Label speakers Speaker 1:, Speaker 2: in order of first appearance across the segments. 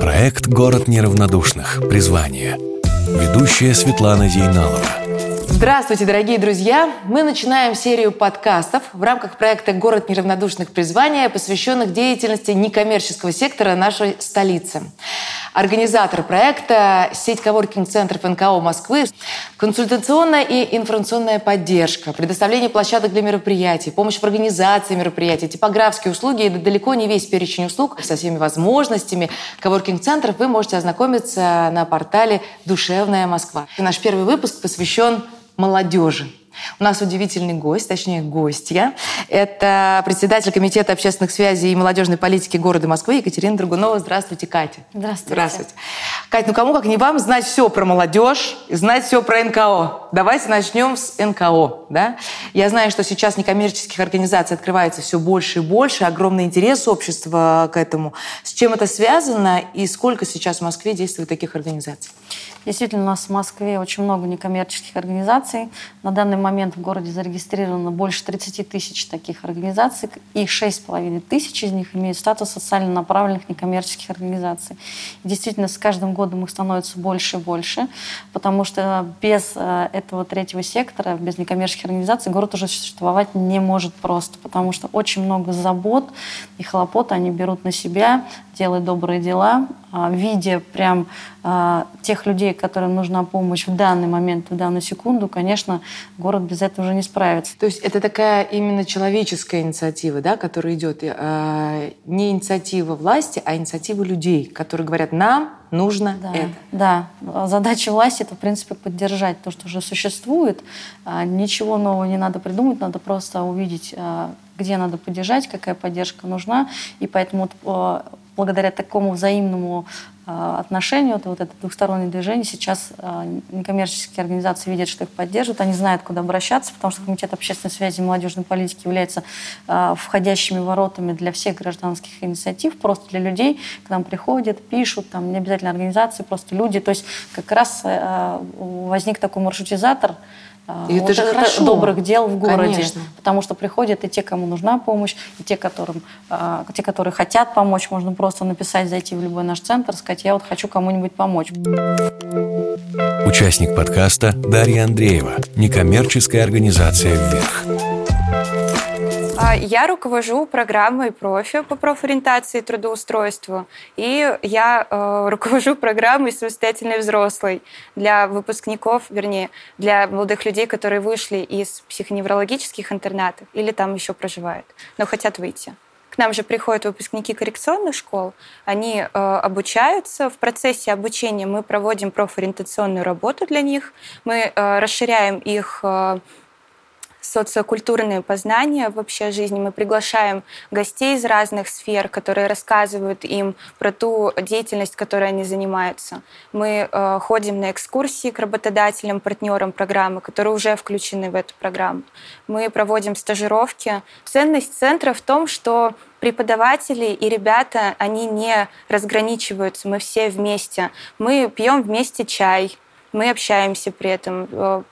Speaker 1: Проект «Город неравнодушных. Призвание». Ведущая Светлана Зейналова.
Speaker 2: Здравствуйте, дорогие друзья! Мы начинаем серию подкастов в рамках проекта «Город неравнодушных призвания», посвященных деятельности некоммерческого сектора нашей столицы. Организатор проекта – сеть коворкинг-центров НКО Москвы, консультационная и информационная поддержка, предоставление площадок для мероприятий, помощь в организации мероприятий, типографские услуги и далеко не весь перечень услуг со всеми возможностями коворкинг-центров вы можете ознакомиться на портале «Душевная Москва». Наш первый выпуск посвящен молодежи. У нас удивительный гость, точнее гостья. Это председатель Комитета общественных связей и молодежной политики города Москвы Екатерина Драгунова. Здравствуйте, Катя.
Speaker 3: Здравствуйте.
Speaker 2: Здравствуйте. Катя, ну кому как не вам знать все про молодежь и знать все про НКО. Давайте начнем с НКО. Да? Я знаю, что сейчас некоммерческих организаций открывается все больше и больше, огромный интерес общества к этому. С чем это связано и сколько сейчас в Москве действует таких организаций?
Speaker 3: Действительно, у нас в Москве очень много некоммерческих организаций. На данный момент в городе зарегистрировано больше 30 тысяч таких организаций, и 6,5 тысяч из них имеют статус социально направленных некоммерческих организаций. И действительно, с каждым годом их становится больше и больше, потому что без э, этого третьего сектора, без некоммерческих организаций город уже существовать не может просто, потому что очень много забот и хлопот они берут на себя, делая добрые дела, а, видя прям а, тех людей, которым нужна помощь в данный момент, в данную секунду, конечно, город без этого уже не справится.
Speaker 2: То есть это такая именно человеческая инициатива, да, которая идет э, не инициатива власти, а инициатива людей, которые говорят, нам нужно
Speaker 3: да,
Speaker 2: это.
Speaker 3: Да, задача власти это, в принципе, поддержать то, что уже существует. Ничего нового не надо придумать, надо просто увидеть, где надо поддержать, какая поддержка нужна. И поэтому благодаря такому взаимному а, отношению, это вот это двухстороннее движение, сейчас а, некоммерческие организации видят, что их поддерживают, они знают, куда обращаться, потому что Комитет общественной связи и молодежной политики является а, входящими воротами для всех гражданских инициатив, просто для людей, к нам приходят, пишут, там не обязательно организации, просто люди. То есть как раз возник такой маршрутизатор,
Speaker 2: и это же хорошо.
Speaker 3: добрых дел в городе.
Speaker 2: Конечно.
Speaker 3: Потому что приходят и те, кому нужна помощь, и те, которым, э, те, которые хотят помочь. Можно просто написать, зайти в любой наш центр, сказать, я вот хочу кому-нибудь помочь.
Speaker 1: Участник подкаста Дарья Андреева. Некоммерческая организация «Вверх».
Speaker 4: Я руковожу программой профи по профориентации и трудоустройству, и я э, руковожу программой «Самостоятельный взрослый» для выпускников, вернее, для молодых людей, которые вышли из психоневрологических интернатов или там еще проживают, но хотят выйти. К нам же приходят выпускники коррекционных школ, они э, обучаются. В процессе обучения мы проводим профориентационную работу для них, мы э, расширяем их э, социокультурные познания вообще жизни. Мы приглашаем гостей из разных сфер, которые рассказывают им про ту деятельность, которой они занимаются. Мы э, ходим на экскурсии к работодателям, партнерам программы, которые уже включены в эту программу. Мы проводим стажировки. Ценность центра в том, что преподаватели и ребята, они не разграничиваются, мы все вместе. Мы пьем вместе чай, мы общаемся при этом, э,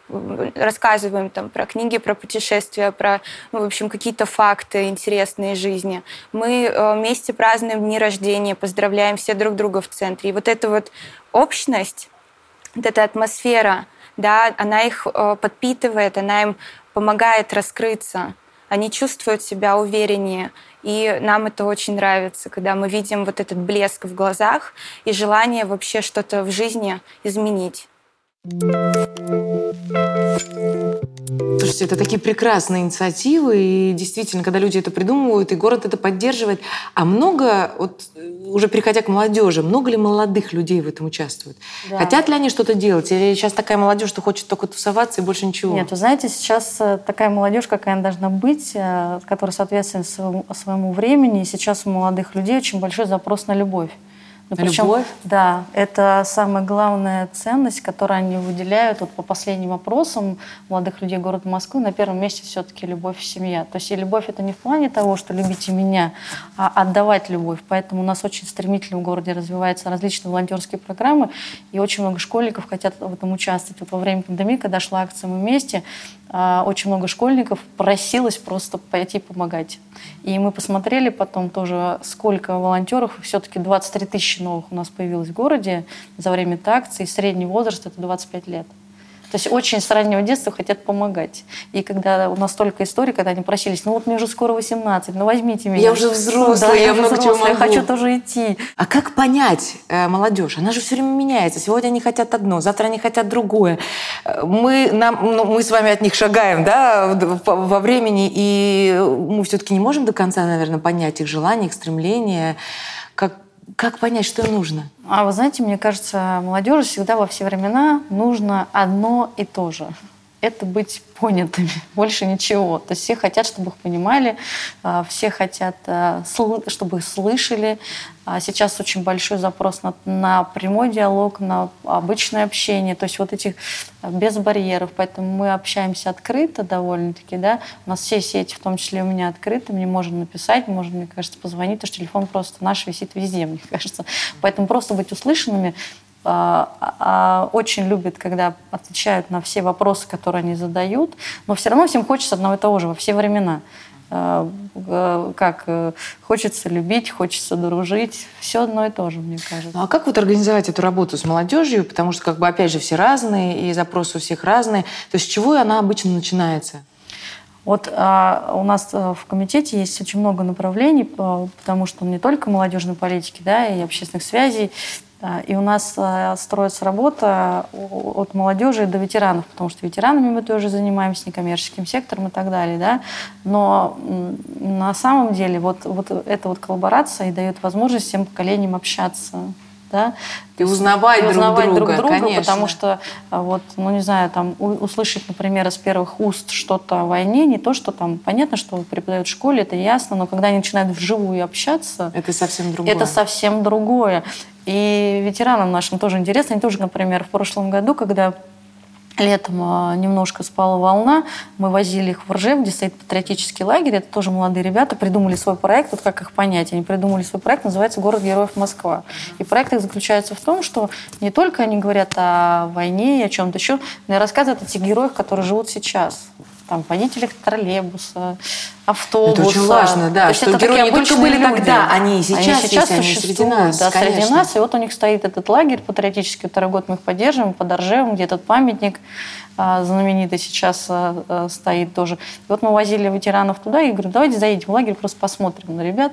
Speaker 4: рассказываем там про книги, про путешествия, про, ну, в общем, какие-то факты интересные жизни. Мы э, вместе празднуем дни рождения, поздравляем все друг друга в центре. И вот эта вот общность, вот эта атмосфера, да, она их э, подпитывает, она им помогает раскрыться. Они чувствуют себя увереннее. И нам это очень нравится, когда мы видим вот этот блеск в глазах и желание вообще что-то в жизни изменить.
Speaker 2: Слушайте, это такие прекрасные инициативы, и действительно, когда люди это придумывают, и город это поддерживает. А много, вот уже переходя к молодежи, много ли молодых людей в этом участвуют? Да. Хотят ли они что-то делать? Или сейчас такая молодежь, что хочет только тусоваться и больше ничего?
Speaker 3: Нет, вы знаете, сейчас э, такая молодежь, какая она должна быть, э, которая соответствует своему, своему времени. И сейчас у молодых людей очень большой запрос на любовь Ну, причем, Любовь? Да, это самая главная ценность, которую они выделяют вот по последним опросам молодых людей города Москвы. На первом месте все-таки любовь и семья. То есть и любовь это не в плане того, что любите меня, а отдавать любовь. Поэтому у нас очень стремительно в городе развиваются различные волонтерские программы, и очень много школьников хотят в этом участвовать. Вот во время пандемии, когда шла акция «Мы вместе», а, очень много школьников просилось просто пойти помогать. И мы посмотрели потом тоже, сколько волонтеров, все-таки 23 тысячи новых у нас появилось в городе за время акции, средний возраст это 25 лет. То есть очень с раннего детства хотят помогать. И когда у нас столько историй, когда они просились, ну вот мне уже скоро 18, ну возьмите меня.
Speaker 2: Я уже взрослая, да, я, я много взрослая, чего могу.
Speaker 3: Я хочу тоже идти.
Speaker 2: А как понять э, молодежь? Она же все время меняется. Сегодня они хотят одно, завтра они хотят другое. Мы, нам, ну, мы с вами от них шагаем да, во времени, и мы все-таки не можем до конца, наверное, понять их желания, их стремления. Как, как понять, что нужно?
Speaker 3: А вы знаете, мне кажется, молодежи всегда во все времена нужно одно и то же. Это быть понятыми, больше ничего. То есть все хотят, чтобы их понимали, а, все хотят, а, чтобы их слышали. А сейчас очень большой запрос на, на прямой диалог, на обычное общение, то есть вот этих без барьеров. Поэтому мы общаемся открыто довольно-таки, да. У нас все сети, в том числе у меня открыты, мне можно написать, можно, мне кажется, позвонить, потому что телефон просто наш висит везде, мне кажется. Поэтому просто быть услышанными, очень любят, когда отвечают на все вопросы, которые они задают, но все равно всем хочется одного и того же во все времена. А, как э, хочется любить, хочется дружить, все одно и то же, мне кажется.
Speaker 2: Ну, а как вот организовать эту работу с молодежью? Потому что, как бы, опять же, все разные, и запросы у всех разные. То есть с чего она обычно начинается?
Speaker 3: Вот а, у нас э, в комитете есть очень много направлений, потому что не только молодежной политики, да, и общественных связей, и у нас э, строится работа от молодежи до ветеранов, потому что ветеранами мы тоже занимаемся, некоммерческим сектором и так далее. Да? Но на самом деле вот, вот эта вот коллаборация и дает возможность всем поколениям общаться да,
Speaker 2: и узнавать, и узнавать друг друга, друг друга конечно.
Speaker 3: потому что а, вот, ну не знаю, там услышать, например, из первых уст что-то о войне, не то, что там понятно, что преподают в школе, это ясно, но когда они начинают вживую общаться,
Speaker 2: это совсем другое.
Speaker 3: Это совсем другое. И ветеранам нашим тоже интересно, они тоже, например, в прошлом году, когда Летом а, немножко спала волна. Мы возили их в Ржев, где стоит патриотический лагерь. Это тоже молодые ребята придумали свой проект. Вот как их понять? Они придумали свой проект, называется «Город героев Москва». И проект их заключается в том, что не только они говорят о войне и о чем-то еще, но и рассказывают о тех героях, которые живут сейчас там, водителях троллейбуса, автобуса.
Speaker 2: Это очень важно, да, То что это герои не только были люди. тогда, они и сейчас,
Speaker 3: они сейчас есть, они среди нас, да, конечно. среди нас. И вот у них стоит этот лагерь патриотический, второй год мы их поддерживаем, под Оржевом, где этот памятник а, знаменитый сейчас а, а, стоит тоже. И вот мы возили ветеранов туда, и говорю, давайте заедем в лагерь, просто посмотрим на ребят.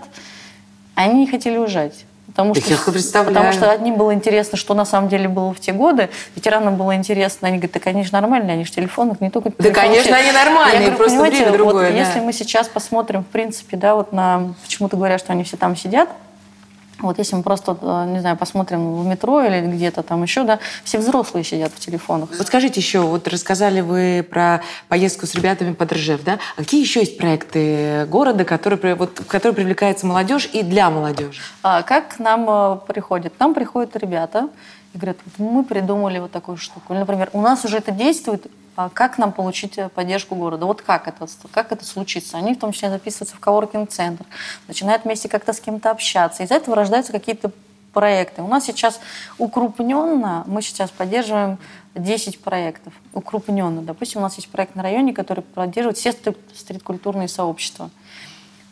Speaker 3: Они не хотели уезжать. Потому что, потому что одним было интересно, что на самом деле было в те годы, ветеранам было интересно, они говорят, да, конечно, нормально, они же телефонах не только
Speaker 2: Да, конечно, они нормальные, говорю, просто время другое.
Speaker 3: Вот, да. Если мы сейчас посмотрим, в принципе, да, вот на, почему-то говорят, что они все там сидят, вот если мы просто, э, не знаю, посмотрим в метро или где-то там еще, да, все взрослые сидят в телефонах.
Speaker 2: Вот скажите еще, вот рассказали вы про поездку с ребятами под Ржев, да? А какие еще есть проекты города, которые, вот, в которые привлекается молодежь и для молодежи?
Speaker 3: А, как к нам э, приходят? К нам приходят ребята и говорят, мы придумали вот такую штуку. Или, например, у нас уже это действует, как нам получить э, поддержку города? Вот как это, как это случится? Они в том числе записываются в коворкинг-центр, начинают вместе как-то с кем-то общаться. Из этого рождаются какие-то проекты. У нас сейчас укрупненно, мы сейчас поддерживаем 10 проектов. Укрупненно. Допустим, у нас есть проект на районе, который поддерживает все стрит-культурные сообщества.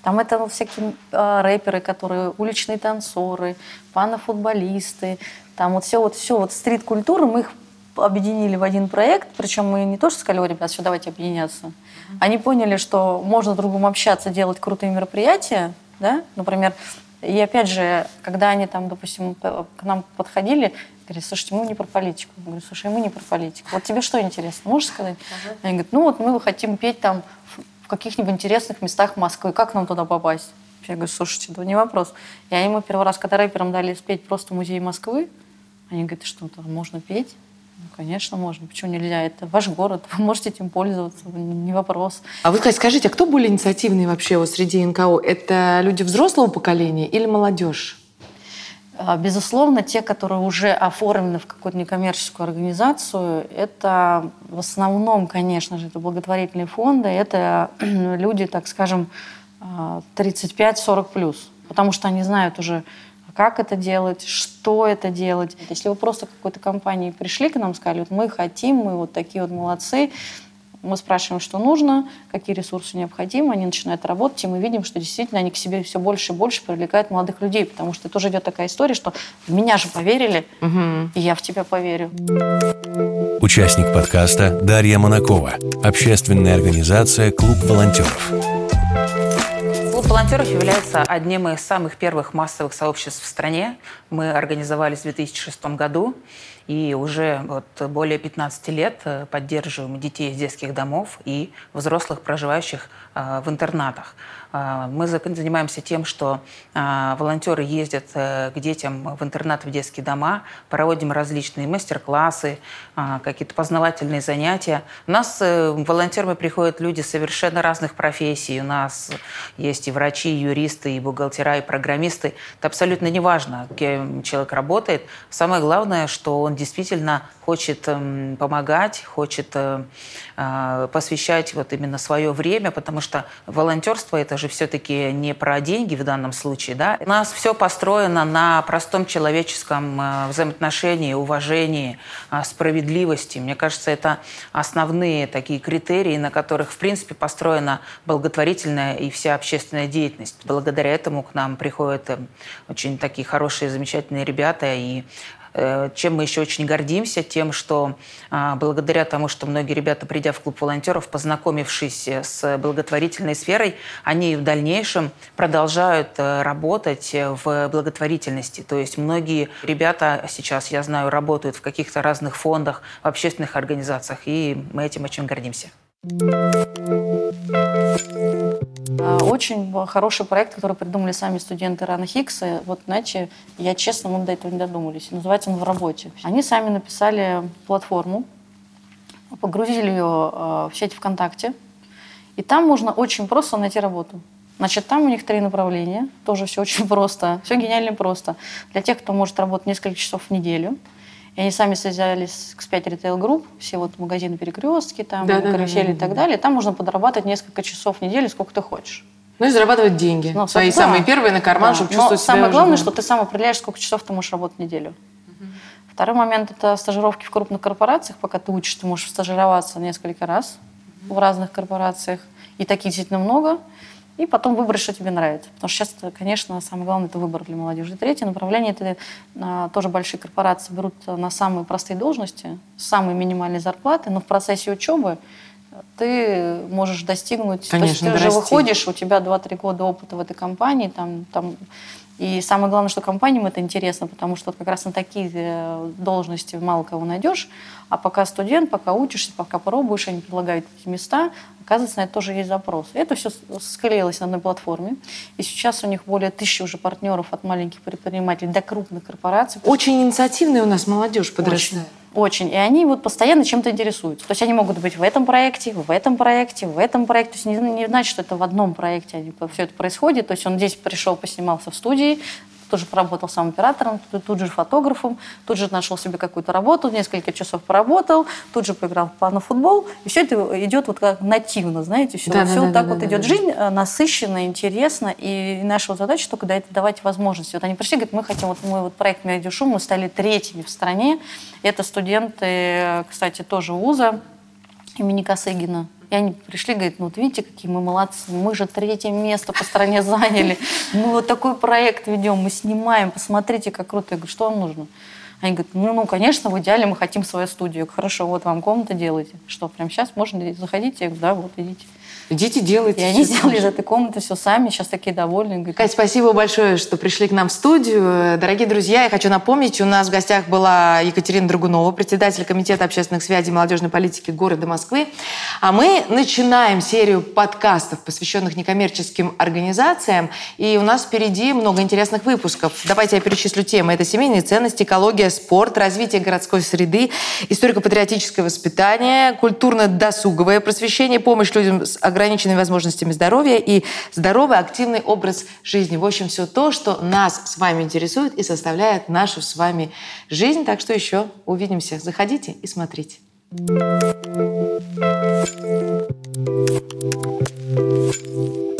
Speaker 3: Там это всякие э, рэперы, которые уличные танцоры, панофутболисты, там вот все вот все вот стрит-культура, мы их объединили в один проект, причем мы не то, что сказали, ребят, все, давайте объединяться. Они поняли, что можно друг другом общаться, делать крутые мероприятия, да, например, и опять же, когда они там, допустим, к нам подходили, говорят, слушайте, мы не про политику. Я говорю, слушай, мы не про политику. Вот тебе что интересно, можешь сказать? Uh-huh. Они говорят, ну вот мы хотим петь там в каких-нибудь интересных местах Москвы, как нам туда попасть? Я говорю, слушайте, да не вопрос. Я ему первый раз, когда рэперам дали спеть просто музей Москвы, они говорят, что там можно петь? Ну, конечно, можно. Почему нельзя? Это ваш город, вы можете этим пользоваться, не вопрос.
Speaker 2: А вы скажите, а кто более инициативный вообще вот среди НКО? Это люди взрослого поколения или молодежь?
Speaker 3: А, безусловно, те, которые уже оформлены в какую-то некоммерческую организацию, это в основном, конечно же, это благотворительные фонды, это люди, так скажем, 35-40 а, плюс, потому что они знают уже, как это делать, что это делать. Если вы просто какой-то компании пришли к нам, сказали, вот мы хотим, мы вот такие вот молодцы, мы спрашиваем, что нужно, какие ресурсы необходимы, они начинают работать, и мы видим, что действительно они к себе все больше и больше привлекают молодых людей, потому что тоже идет такая история, что в меня же поверили, угу. и я в тебя поверю.
Speaker 1: Участник подкаста Дарья Монакова, общественная организация «Клуб волонтеров».
Speaker 5: Волонтеров является одним из самых первых массовых сообществ в стране. Мы организовались в 2006 году. И уже вот более 15 лет э, поддерживаем детей из детских домов и взрослых, проживающих э, в интернатах. А, мы занимаемся тем, что а, волонтеры ездят э, к детям в интернат, в детские дома, проводим различные мастер-классы, а, какие-то познавательные занятия. У нас э, волонтерами приходят люди совершенно разных профессий. У нас есть и врачи, и юристы, и бухгалтера, и программисты. Это абсолютно не важно, кем человек работает. Самое главное, что он действительно хочет эм, помогать, хочет э, посвящать вот именно свое время, потому что волонтерство – это же все-таки не про деньги в данном случае. Да? У нас все построено на простом человеческом э, взаимоотношении, уважении, э, справедливости. Мне кажется, это основные такие критерии, на которых, в принципе, построена благотворительная и вся общественная деятельность. Благодаря этому к нам приходят э, очень такие хорошие, замечательные ребята, и чем мы еще очень гордимся, тем, что а, благодаря тому, что многие ребята, придя в клуб волонтеров, познакомившись с благотворительной сферой, они в дальнейшем продолжают э, работать в благотворительности. То есть многие ребята сейчас, я знаю, работают в каких-то разных фондах, в общественных организациях, и мы этим очень гордимся.
Speaker 3: А, очень хороший проект, который придумали сами студенты Рана Хиггса. Вот, знаете, я честно, мы до этого не додумались. Называется он «В работе». Они сами написали платформу, погрузили ее а, в сеть ВКонтакте, и там можно очень просто найти работу. Значит, там у них три направления, тоже все очень просто, все гениально просто. Для тех, кто может работать несколько часов в неделю – и они сами связались с X5 Retail Group, все вот магазины перекрестки, там, да, карусели да, да, и так далее. Там можно подрабатывать несколько часов в неделю, сколько ты хочешь.
Speaker 2: Ну и зарабатывать деньги. Ну, Свои да. самые первые на карман, да. чтобы чувствовать
Speaker 3: Но себя самое главное, что ты сам определяешь, сколько часов ты можешь работать в неделю. Угу. Второй момент – это стажировки в крупных корпорациях. Пока ты учишься, ты можешь стажироваться несколько раз угу. в разных корпорациях. И таких действительно много и потом выбрать, что тебе нравится. Потому что сейчас, конечно, самое главное – это выбор для молодежи. И третье направление – это а, тоже большие корпорации берут на самые простые должности, с самой минимальной зарплаты, но в процессе учебы ты можешь достигнуть...
Speaker 2: Конечно, то есть
Speaker 3: ты
Speaker 2: дорасти.
Speaker 3: уже выходишь, у тебя 2-3 года опыта в этой компании, там, там и самое главное, что компаниям это интересно, потому что как раз на такие э, должности мало кого найдешь. А пока студент, пока учишься, пока пробуешь, они предлагают эти места, оказывается, на это тоже есть запрос. Это все склеилось на одной платформе. И сейчас у них более тысячи уже партнеров от маленьких предпринимателей до крупных корпораций.
Speaker 2: Очень инициативная у нас молодежь подрастает.
Speaker 3: Очень. Очень. И они вот постоянно чем-то интересуются. То есть они могут быть в этом проекте, в этом проекте, в этом проекте. То есть не, не значит, что это в одном проекте все это происходит. То есть он здесь пришел, поснимался в студии, тоже поработал сам оператором, тут, тут же фотографом, тут же нашел себе какую-то работу, несколько часов поработал, тут же поиграл на футбол. И все это идет вот как нативно, знаете, все, да, все да, вот да, так да, вот да, идет. Да, Жизнь да. насыщенная, интересна, и наша задача только дать, давать возможности. Вот они пришли, говорят, мы хотим, вот мы вот проект «Медиашум», мы стали третьими в стране. Это студенты, кстати, тоже вуза имени Косыгина. И они пришли, говорят, ну вот видите, какие мы молодцы, мы же третье место по стране заняли. Мы вот такой проект ведем, мы снимаем, посмотрите, как круто. Я говорю, что вам нужно? Они говорят, ну, ну, конечно, в идеале мы хотим свою студию. Хорошо, вот вам комната делайте. Что, прямо сейчас можно заходить? Я говорю, да, вот идите.
Speaker 2: Идите, делайте.
Speaker 3: И они сделали из этой комнаты все сами, сейчас такие довольные.
Speaker 2: Кать, спасибо большое, что пришли к нам в студию. Дорогие друзья, я хочу напомнить, у нас в гостях была Екатерина Драгунова, председатель Комитета общественных связей и молодежной политики города Москвы. А мы начинаем серию подкастов, посвященных некоммерческим организациям. И у нас впереди много интересных выпусков. Давайте я перечислю темы. Это семейные ценности, экология, спорт, развитие городской среды, историко-патриотическое воспитание, культурно-досуговое просвещение, помощь людям с ограничениями, ограниченными возможностями здоровья и здоровый активный образ жизни. В общем, все то, что нас с вами интересует и составляет нашу с вами жизнь. Так что еще увидимся. Заходите и смотрите. Thank you.